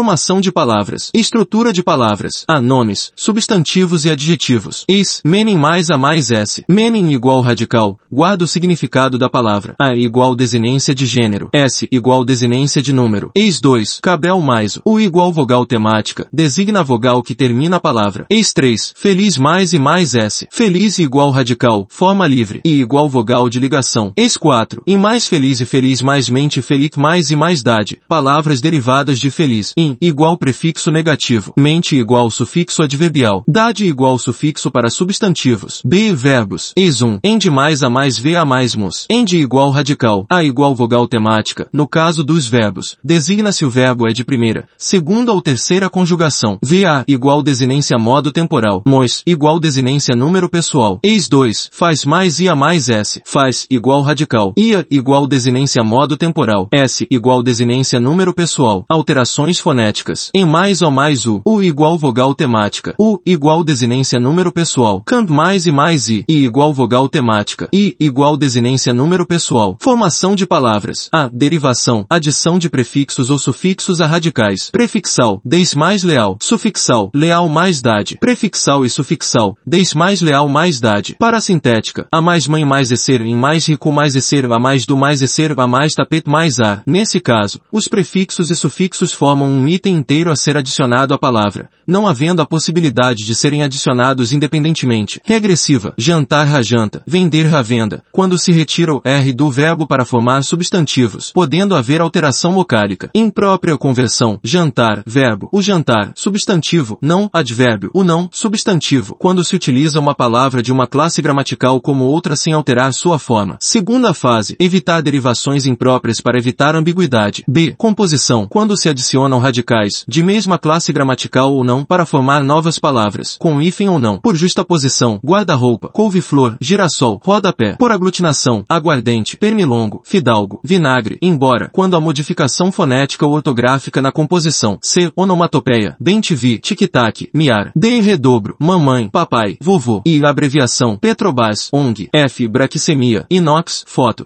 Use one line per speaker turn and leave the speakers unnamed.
Formação de palavras. Estrutura de palavras. A nomes, substantivos e adjetivos. Is, menem mais a mais s. Menem igual radical, guarda o significado da palavra. A igual desinência de gênero. S igual desinência de número. Eis 2, cabel mais o. O igual vogal temática, designa a vogal que termina a palavra. Eis 3, feliz mais e mais s. Feliz igual radical, forma livre. E igual vogal de ligação. Eis 4, e mais feliz e feliz mais mente feliz mais e mais dade. Palavras derivadas de feliz. In igual prefixo negativo. Mente igual sufixo adverbial. Dade igual sufixo para substantivos. B verbos. Eis um. Ende mais a mais V a mais mus. Ende igual radical. A igual vogal temática. No caso dos verbos. Designa-se o verbo é de primeira, segunda ou terceira conjugação. VA igual desinência modo temporal. Mos igual desinência número pessoal. Eis 2. Faz mais ia mais S. Faz igual radical. Ia igual desinência modo temporal. S igual desinência número pessoal. Alterações fonéticas fonéticas. Em mais ou mais u. U igual vogal temática. U igual desinência número pessoal. Can mais e mais i. I igual vogal temática. I igual desinência número pessoal. Formação de palavras. A. Derivação. Adição de prefixos ou sufixos a radicais. Prefixal. Des mais leal. Sufixal. Leal mais dade. Prefixal e sufixal. Des mais leal mais dade. Parasintética. A mais mãe mais ser em mais rico mais ser a mais do mais ser a mais tapete mais ar. Nesse caso, os prefixos e sufixos formam um item inteiro a ser adicionado à palavra, não havendo a possibilidade de serem adicionados independentemente. Regressiva, jantar rajanta, vender ravenda, quando se retira o R do verbo para formar substantivos, podendo haver alteração vocálica. Imprópria conversão, jantar, verbo, o jantar, substantivo, não, advérbio, o não, substantivo, quando se utiliza uma palavra de uma classe gramatical como outra sem alterar sua forma. Segunda fase, evitar derivações impróprias para evitar ambiguidade. B. Composição, quando se adicionam radicais de mesma classe gramatical ou não, para formar novas palavras, com hífen ou não, por justaposição, guarda-roupa, couve-flor, girassol, rodapé, por aglutinação, aguardente, pernilongo, fidalgo, vinagre, embora, quando a modificação fonética ou ortográfica na composição, C, onomatopeia, bem-te-vi, tic-tac, miar, D redobro, mamãe, papai, vovô, e abreviação, Petrobras, ONG, F, braquicemia, inox, foto.